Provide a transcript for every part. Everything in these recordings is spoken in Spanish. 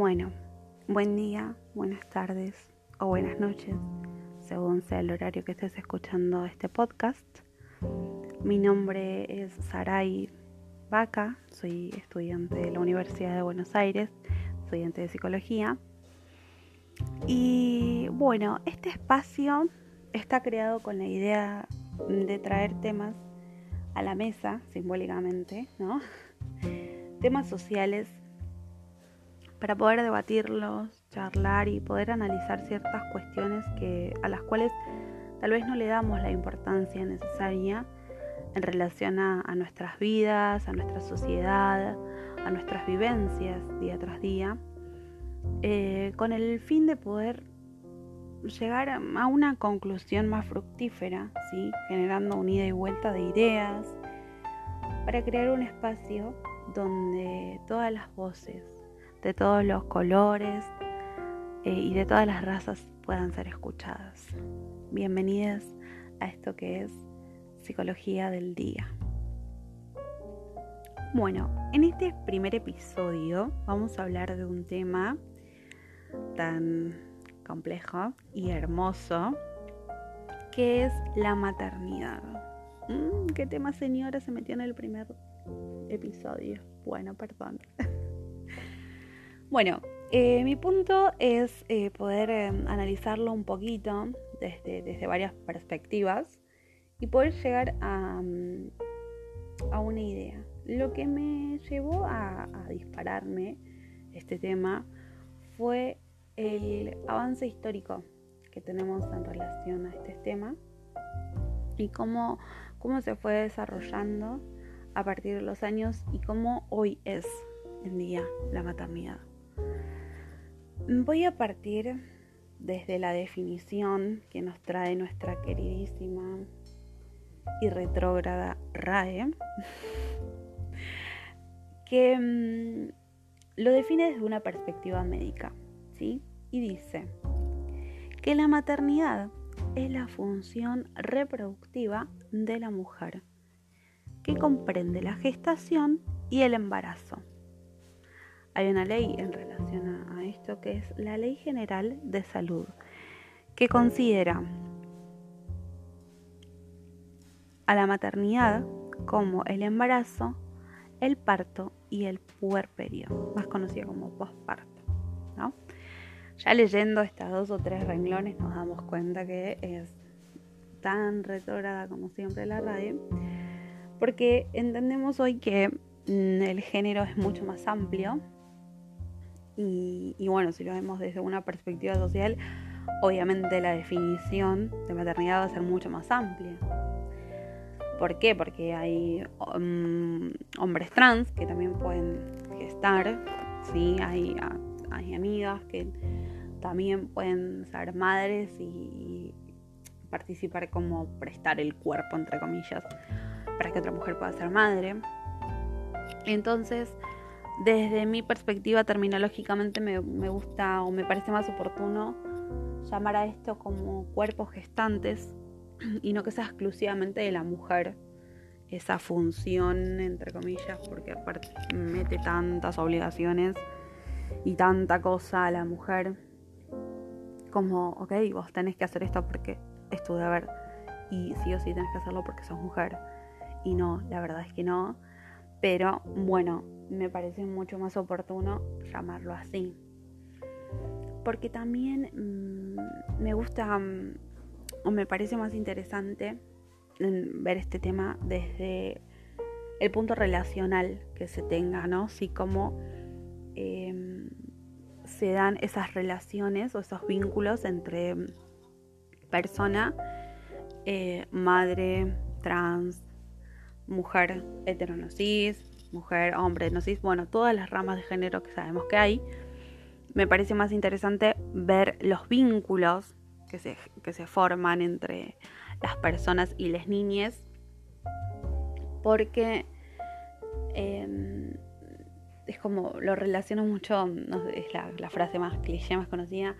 Bueno, buen día, buenas tardes o buenas noches, según sea el horario que estés escuchando este podcast. Mi nombre es Saray Vaca, soy estudiante de la Universidad de Buenos Aires, estudiante de psicología. Y bueno, este espacio está creado con la idea de traer temas a la mesa, simbólicamente, ¿no? Temas sociales para poder debatirlos, charlar y poder analizar ciertas cuestiones que, a las cuales tal vez no le damos la importancia necesaria en relación a, nuestras vidas, a nuestra sociedad, a nuestras vivencias día tras día, eh, con el fin de poder llegar a una conclusión más fructífera, ¿sí? generando un ida y vuelta de ideas, para crear un espacio donde todas las voces, de todos los colores eh, y de todas las razas puedan ser escuchadas. Bienvenidas a esto que es Psicología del Día. Bueno, en este primer episodio vamos a hablar de un tema tan complejo y hermoso que es la maternidad. Mm, ¿Qué tema señora se metió en el primer episodio? Bueno, perdón. bueno, eh, mi punto es eh, poder em, analizarlo un poquito desde, desde, varias perspectivas y poder llegar a, mm, a una idea. Lo que me llevó a, dispararme este tema fue el avance histórico que tenemos en relación a este tema y cómo, cómo se fue desarrollando a partir de los años y cómo hoy es en día la maternidad. Voy a partir desde la definición que nos trae nuestra queridísima y retrógrada RAE, que mm, lo define desde una perspectiva médica, ¿sí? Y dice que la maternidad es la función reproductiva de la mujer, que comprende la gestación y el embarazo. Hay una ley en relación a esto que es la Ley General de Salud, que considera a la maternidad como el embarazo, el parto y el puerperio, más conocido como posparto. Ya leyendo estas dos o tres renglones nos damos cuenta que es tan retrógrada como siempre la radio, porque entendemos hoy que mm, el género es mucho más amplio y, bueno, si lo vemos desde una perspectiva social, obviamente la definición de maternidad va a ser mucho más amplia. ¿Por qué? Porque hay um, hombres trans que también pueden gestar, ¿sí? hay, hay amigas que también pueden ser madres y participar como prestar el cuerpo, entre comillas, para que otra mujer pueda ser madre. Entonces, desde mi perspectiva terminológicamente me, gusta o me parece más oportuno llamar a esto como cuerpos gestantes y no que sea exclusivamente de la mujer esa función, entre comillas, porque aparte mete tantas obligaciones y tanta cosa a la mujer, como, ok, vos tenés que hacer esto porque es tu deber, y sí o sí tenés que hacerlo porque sos mujer, y no, la verdad es que no, pero bueno, me parece mucho más oportuno llamarlo así, porque también mm, me gusta mm, o me parece más interesante ver este tema desde el punto relacional que se tenga, ¿no? Sí, cómo em, se dan esas relaciones o esos vínculos entre persona, eh, madre, trans, mujer heteronosis, mujer, hombre, nosis, bueno, todas las ramas de género que sabemos que hay. Me parece más interesante ver los vínculos que se, que se forman entre las personas y las niñas, porque em, es como lo relaciono mucho, es la, frase más cliché, más conocida,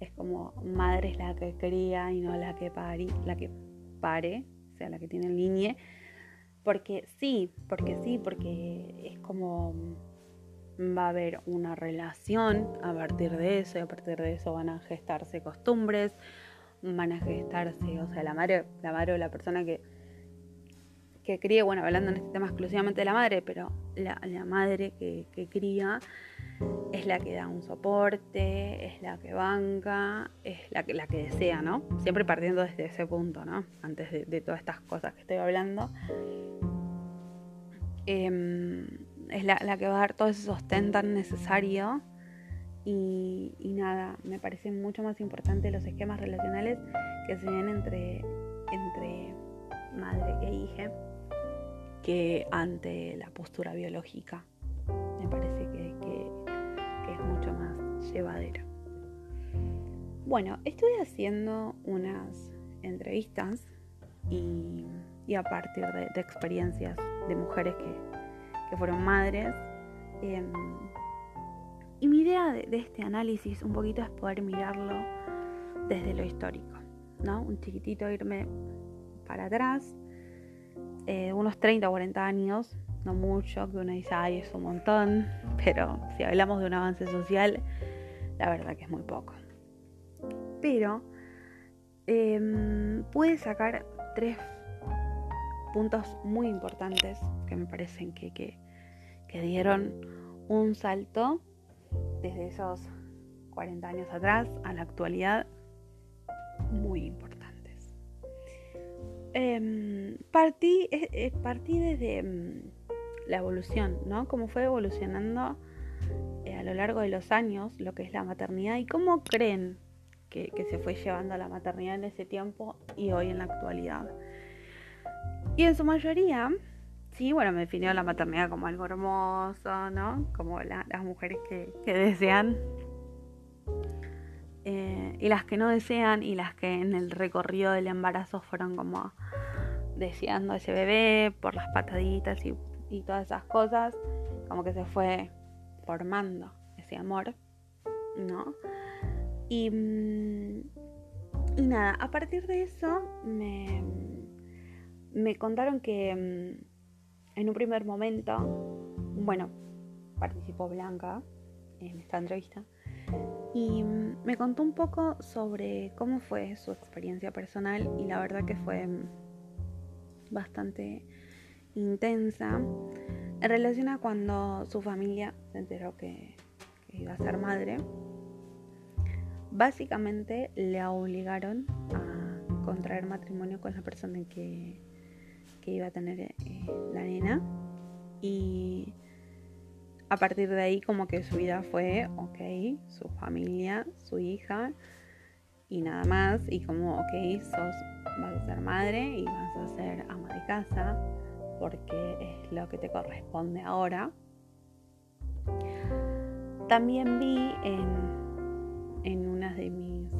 es como madre es la que cría y no la que pare, la que pare, o sea, la que tiene el niñe, porque sí, porque sí, porque es como va a haber una relación a partir de eso y a partir de eso van a gestarse costumbres, van a gestarse, o sea, la madre, la madre o la persona que, que críe, bueno, hablando en este tema exclusivamente de la madre, pero la, madre que, que, cría es la que da un soporte, es la que banca, es la que, la que desea, ¿no? Siempre partiendo desde ese punto, ¿no? Antes de, todas estas cosas que estoy hablando. Em, es la, la, que va a dar todo ese sostén tan necesario y, nada, me parecen mucho más importantes los esquemas relacionales que se ven entre, entre madre e hija que ante la postura biológica. Me parece que, más llevadero. Bueno, estuve haciendo unas entrevistas y, a partir de, experiencias de mujeres que, fueron madres, em, y mi idea de, este análisis un poquito es poder mirarlo desde lo histórico, ¿no? Un chiquitito irme para atrás, eh, unos 30 o 40 años, no mucho, que uno dice, ay, es un montón, pero si hablamos de un avance social, la verdad que es muy poco. Pero eh, pude sacar tres puntos muy importantes que me parecen que, que dieron un salto desde esos 40 años atrás a la actualidad muy importantes. Em, partí, eh, partí desde em, la evolución, ¿no? Cómo fue evolucionando eh, a lo largo de los años lo que es la maternidad y cómo creen que, se fue llevando a la maternidad en ese tiempo y hoy en la actualidad. Y en su mayoría sí, bueno, me definió la maternidad como algo hermoso, ¿no? Como las mujeres que, desean. Eh, y las que no desean y las que en el recorrido del embarazo fueron como deseando ese bebé por las pataditas y, todas esas cosas, como que se fue formando ese amor, ¿no? Y, mm, y nada, a partir de eso me, me contaron que mm, en un primer momento, bueno, participó Blanca en esta entrevista y me contó un poco sobre cómo fue su experiencia personal y la verdad que fue bastante intensa en relación a cuando su familia se enteró que, iba a ser madre. Básicamente le obligaron a contraer matrimonio con la persona que que iba a tener eh, la nena. Y a partir de ahí como que su vida fue, ok, su familia, su hija y nada más. Y como, ok, sos, vas a ser madre y vas a ser ama de casa porque es lo que te corresponde ahora. También vi en, en una de mis,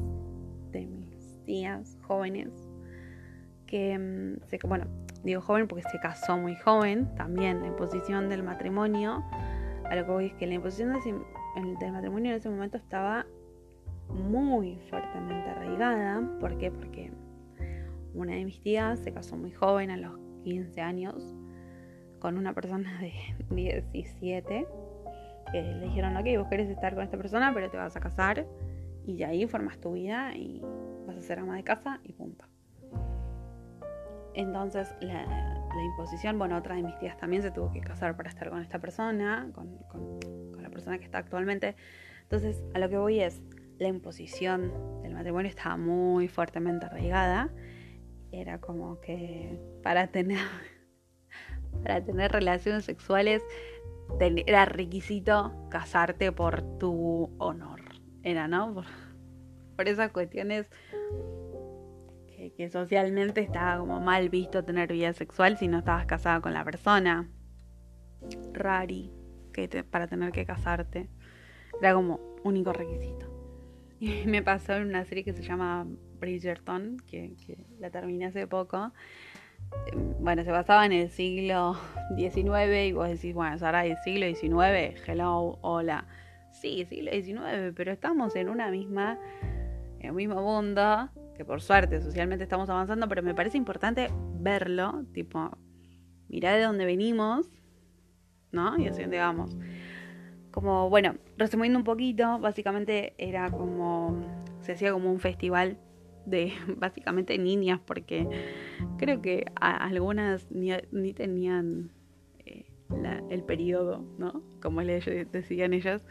de mis tías jóvenes que, mm, bueno, digo joven porque se casó muy joven, también la imposición del matrimonio, a lo que voy es que la imposición del matrimonio en ese momento estaba muy fuertemente arraigada. ¿Por qué? Porque una de mis tías se casó muy joven, a los 15 años, con una persona de 17, que le dijeron, ok, vos querés estar con esta persona, pero te vas a casar y de ahí formas tu vida y vas a ser ama de casa y punto. Entonces la, imposición, bueno, otra de mis tías también se tuvo que casar para estar con esta persona, con, la persona que está actualmente. Entonces a lo que voy es, la imposición del matrimonio estaba muy fuertemente arraigada. Era como que para tener, para tener relaciones sexuales era requisito casarte por tu honor. Era, ¿no? Por, por esas cuestiones que, socialmente estaba como mal visto tener vida sexual si no estabas casada con la persona. Rari, que para tener que casarte. Era como único requisito. Y me pasó en una serie que se llama Bridgerton, que, la terminé hace poco. Bueno, se basaba en el siglo XIX y vos decís, bueno, ahora el siglo XIX, hello, hola. Sí, siglo XIX, pero estamos en una misma, en un mismo mundo que por suerte socialmente estamos avanzando, pero me parece importante verlo, tipo, mirar de dónde venimos, ¿no? Y así dónde vamos. como, bueno, resumiendo un poquito, básicamente era como, se hacía como un festival de básicamente niñas, porque creo que algunas ni, tenían eh, el periodo, ¿no? Como les decían ellas.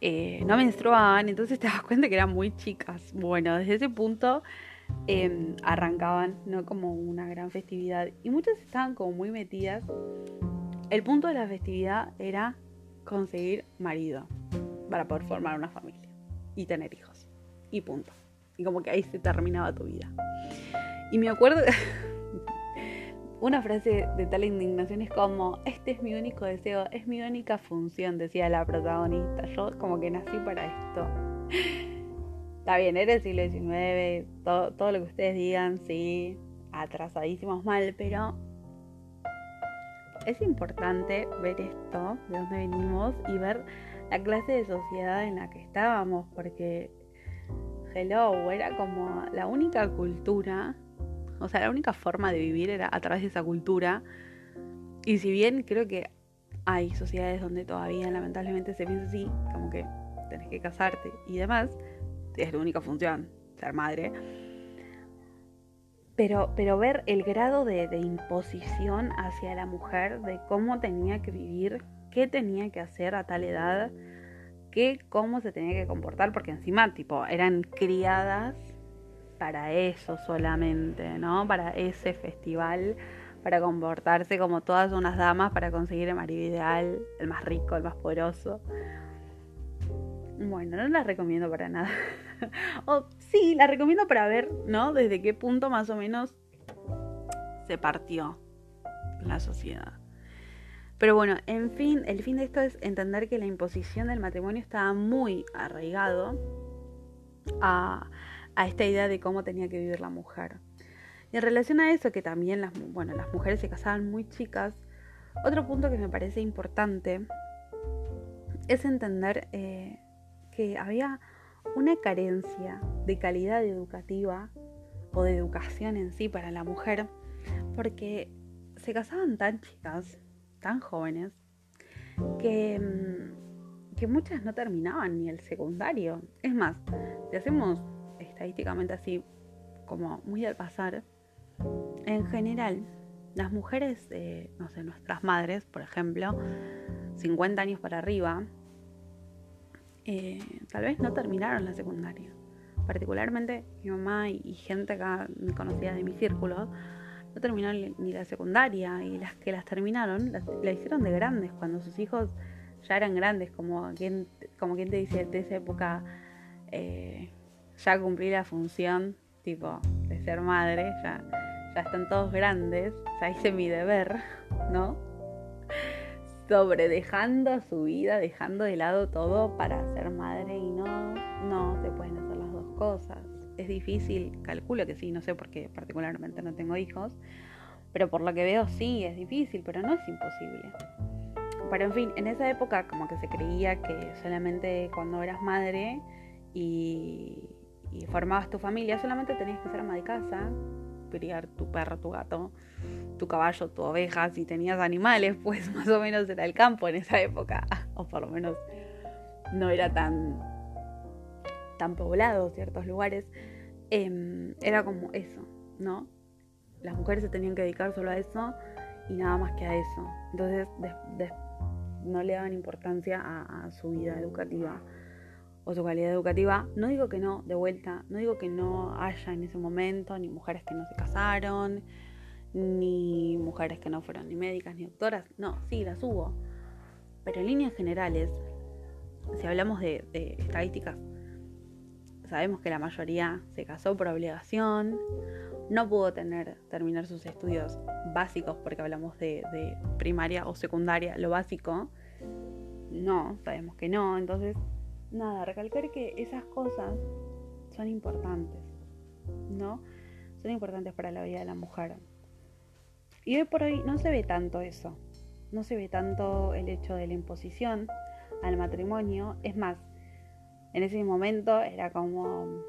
Eh, no menstruaban, entonces te das cuenta que eran muy chicas. Bueno, desde ese punto em, arrancaban, ¿no? Como una gran festividad. Y muchas estaban como muy metidas. El punto de la festividad era conseguir marido para poder formar una familia y tener hijos. Y punto. Y como que ahí se terminaba tu vida. Y me acuerdo, una frase de tal indignación es como, este es mi único deseo, es mi única función, decía la protagonista. Yo como que nací para esto. Está bien, era el siglo XIX, todo, todo lo que ustedes digan, sí, atrasadísimos mal, pero es importante ver esto, de dónde venimos, y ver la clase de sociedad en la que estábamos, porque hello, era como la única cultura, o sea, la única forma de vivir era a través de esa cultura. Y si bien creo que hay sociedades donde todavía lamentablemente se piensa así, como que tenés que casarte y demás, es la única función, ser madre. Pero, pero ver el grado de, de imposición hacia la mujer, de cómo tenía que vivir, qué tenía que hacer a tal edad, qué, cómo se tenía que comportar, porque encima, tipo, eran criadas para eso solamente, ¿no? Para ese festival, para comportarse como todas unas damas, para conseguir el marido ideal, el más rico, el más poderoso. Bueno, no las recomiendo para nada. o sí, las recomiendo para ver, ¿no? Desde qué punto más o menos se partió la sociedad. Pero bueno, en fin, el fin de esto es entender que la imposición del matrimonio estaba muy arraigado a, esta idea de cómo tenía que vivir la mujer. Y en relación a eso, que también las, bueno, las mujeres se casaban muy chicas, otro punto que me parece importante es entender eh, que había una carencia de calidad educativa o de educación en sí para la mujer, porque se casaban tan chicas tan jóvenes que, mm, que muchas no terminaban ni el secundario. Es más, si hacemos estadísticamente así, como muy al pasar, en general, las mujeres, no sé, nuestras madres, por ejemplo, 50 años para arriba, eh, tal vez no terminaron la secundaria. Particularmente mi mamá y, gente acá conocida de mi círculo no terminaron ni la secundaria y las que las terminaron la hicieron de grandes, cuando sus hijos ya eran grandes, como quien, como quien te dice de esa época, eh, ya cumplí la función tipo de ser madre, ya, ya están todos grandes, ya hice mi deber, ¿no? Sobre dejando su vida, dejando de lado todo para ser madre y no, no se pueden hacer las dos cosas es difícil, calculo que sí, no sé por qué particularmente no tengo hijos, pero por lo que veo sí, es difícil, pero no es imposible. Pero en fin, en esa época como que se creía que solamente cuando eras madre y, formabas tu familia, solamente tenías que ser ama de casa, criar tu perro, tu gato, tu caballo, tu oveja, si tenías animales, pues más o menos era el campo en esa época, o por lo menos no era tan tan poblados ciertos lugares, em, era como eso, ¿no? Las mujeres se tenían que dedicar solo a eso y nada más que a eso. Entonces no le daban importancia a, su vida educativa o su calidad educativa. No digo que no, de vuelta, no digo que no haya en ese momento ni mujeres que no se casaron, ni mujeres que no fueron ni médicas ni doctoras. No, sí, las hubo. Pero en líneas generales, si hablamos de estadísticas sabemos que la mayoría se casó por obligación, no pudo tener, terminar sus estudios básicos, porque hablamos de, primaria o secundaria, lo básico. No, sabemos que no. Entonces, nada, recalcar que esas cosas son importantes, ¿no? Son importantes para la vida de la mujer. Y hoy por hoy no se ve tanto eso. No se ve tanto el hecho de la imposición al matrimonio. Es más, en ese momento era como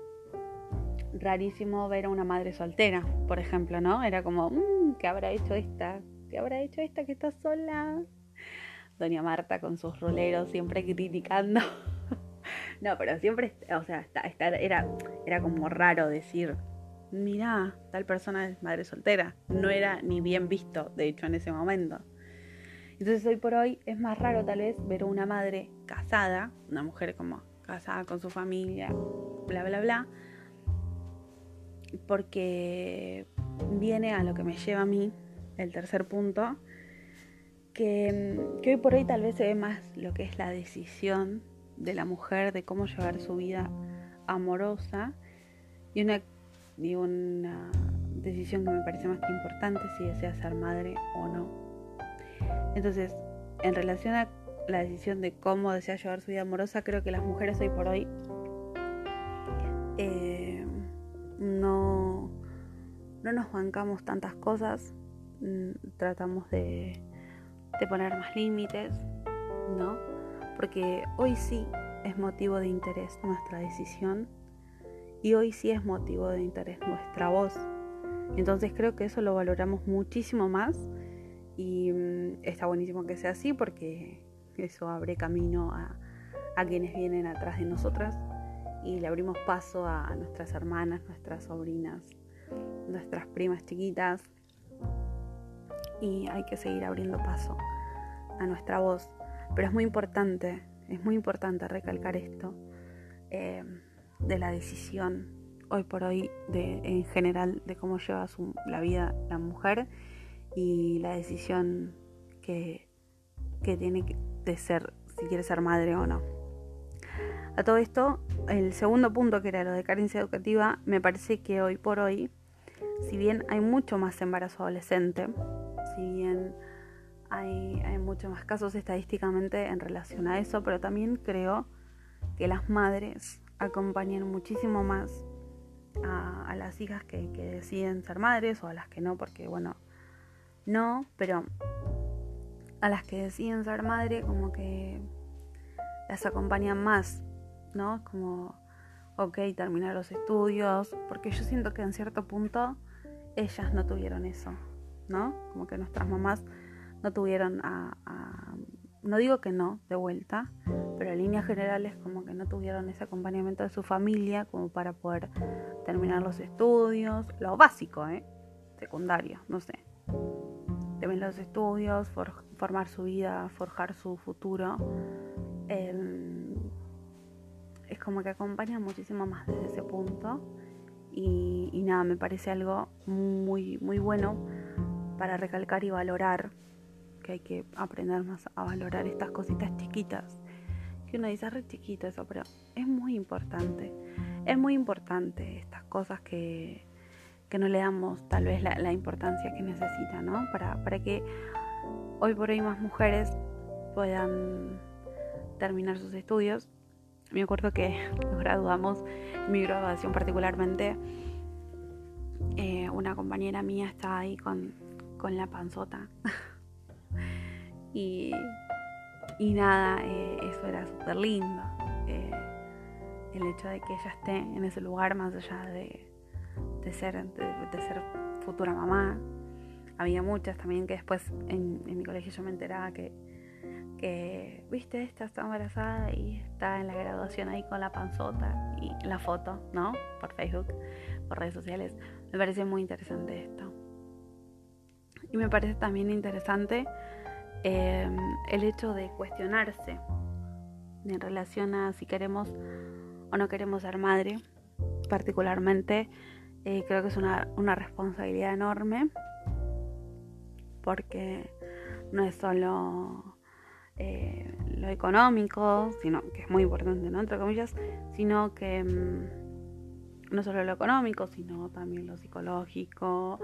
rarísimo ver a una madre soltera, por ejemplo, ¿no? Era como, mmm, ¿qué habrá hecho esta? ¿Qué habrá hecho esta que está sola? doña Marta con sus roleros siempre criticando. no, pero siempre, o sea, era, era como raro decir, mira, tal persona es madre soltera. No era ni bien visto, de hecho, en ese momento. Entonces hoy por hoy es más raro tal vez ver a una madre casada, una mujer como casada con su familia, bla, bla, bla, porque viene a lo que me lleva a mí, el tercer punto, que, que hoy por hoy tal vez se ve más lo que es la decisión de la mujer de cómo llevar su vida amorosa y una, y una decisión que me parece más que importante si desea ser madre o no. Entonces, en relación a la decisión de cómo desea llevar su vida amorosa, creo que las mujeres hoy por hoy eh, no, no nos bancamos tantas cosas, mm, tratamos de, de poner más límites, ¿no? Porque hoy sí es motivo de interés nuestra decisión y hoy sí es motivo de interés nuestra voz. Entonces creo que eso lo valoramos muchísimo más y mm, está buenísimo que sea así porque eso abre camino a, quienes vienen atrás de nosotras y le abrimos paso a nuestras hermanas, nuestras sobrinas, nuestras primas chiquitas y hay que seguir abriendo paso a nuestra voz. Pero es muy importante, es muy importante recalcar esto eh, de la decisión hoy por hoy de, en general de cómo lleva la vida la mujer y la decisión que, tiene de ser, si quiere ser madre o no. A todo esto, el segundo punto que era lo de carencia educativa, me parece que hoy por hoy, si bien hay mucho más embarazo adolescente, si bien hay, hay muchos más casos estadísticamente en relación a eso, pero también creo que las madres acompañan muchísimo más a, las hijas que, que, deciden ser madres o a las que no, porque bueno, no, pero a las que deciden ser madre como que las acompañan más, ¿no? Como, ok, terminar los estudios, porque yo siento que en cierto punto ellas no tuvieron eso, ¿no? Como que nuestras mamás no tuvieron a, no digo que no, de vuelta, pero en líneas generales como que no tuvieron ese acompañamiento de su familia como para poder terminar los estudios, lo básico, ¿eh? Secundario, no sé también los estudios, formar su vida, forjar su futuro. Em, es como que acompaña muchísimo más desde ese punto. Y, nada, me parece algo muy, muy bueno para recalcar y valorar, que hay que aprender más a valorar estas cositas chiquitas. Que uno dice, re chiquito eso, pero es muy importante. Es muy importante estas cosas que, que no le damos tal vez la, importancia que necesita, ¿no? Para, para que hoy por hoy más mujeres puedan terminar sus estudios. Me acuerdo que nos graduamos, mi graduación particularmente, eh, una compañera mía estaba ahí con, la panzota. y, y, nada, eh, eso era súper lindo. Eh, el hecho de que ella esté en ese lugar más allá de, de ser, de, ser futura mamá. Había muchas también que después en, mi colegio yo me enteraba que, viste, esta está embarazada y está en la graduación ahí con la panzota y la foto, ¿no? Por Facebook, por redes sociales. Me parece muy interesante esto. Y me parece también interesante em, el hecho de cuestionarse en relación a si queremos o no queremos ser madre, particularmente eh, creo que es una, responsabilidad enorme porque no es solo eh, lo económico, sino que es muy importante, ¿no? Entre comillas, sino que mm, no solo lo económico, sino también lo psicológico,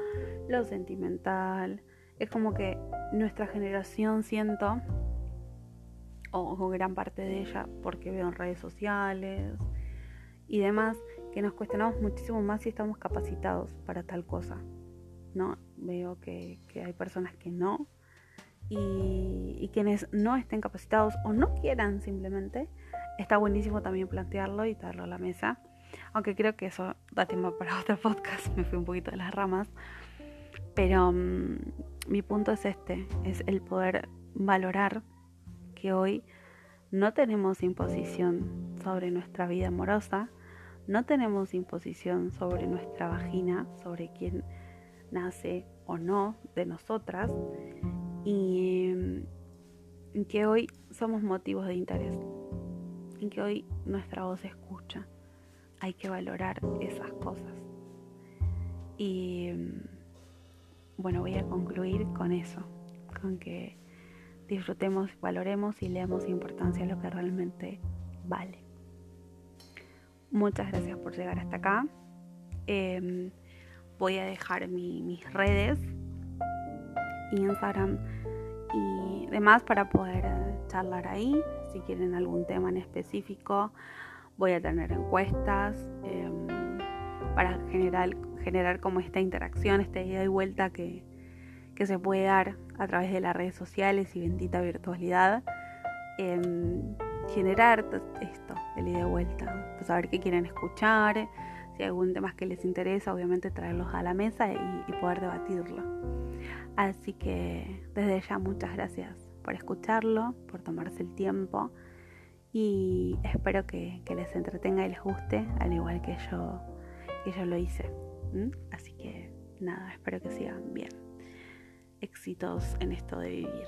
lo sentimental. Es como que nuestra generación siento, o gran parte de ella, porque veo en redes sociales y demás, que nos cuestionamos muchísimo más si estamos capacitados para tal cosa. ¿no? Veo que, hay personas que no. Y, quienes no estén capacitados o no quieran simplemente, está buenísimo también plantearlo y darlo a la mesa. Aunque creo que eso da tiempo para otro podcast, me fui un poquito de las ramas. Pero mm, mi punto es este, es el poder valorar que hoy no tenemos imposición sobre nuestra vida amorosa, no tenemos imposición sobre nuestra vagina, sobre quién nace o no de nosotras, y mm, que hoy somos motivos de interés, y que hoy nuestra voz se escucha. Hay que valorar esas cosas. Y mm, bueno, voy a concluir con eso, con que disfrutemos, valoremos y leemos importancia a lo que realmente vale. Muchas gracias por llegar hasta acá. Em, voy a dejar mis redes, Instagram y demás para poder charlar ahí. Si quieren algún tema en específico, voy a tener encuestas em, para generar, generar como esta interacción, esta ida y vuelta que, que se puede dar a través de las redes sociales y bendita virtualidad, generar esto, el ida y vuelta, pues saber qué quieren escuchar, si hay algún tema que les interesa, obviamente traerlos a la mesa y, poder debatirlo. Así que desde ya muchas gracias por escucharlo, por tomarse el tiempo y espero que, les entretenga y les guste, al igual que yo, que yo lo hice. Así que nada, espero que sigan bien éxitos en esto de vivir.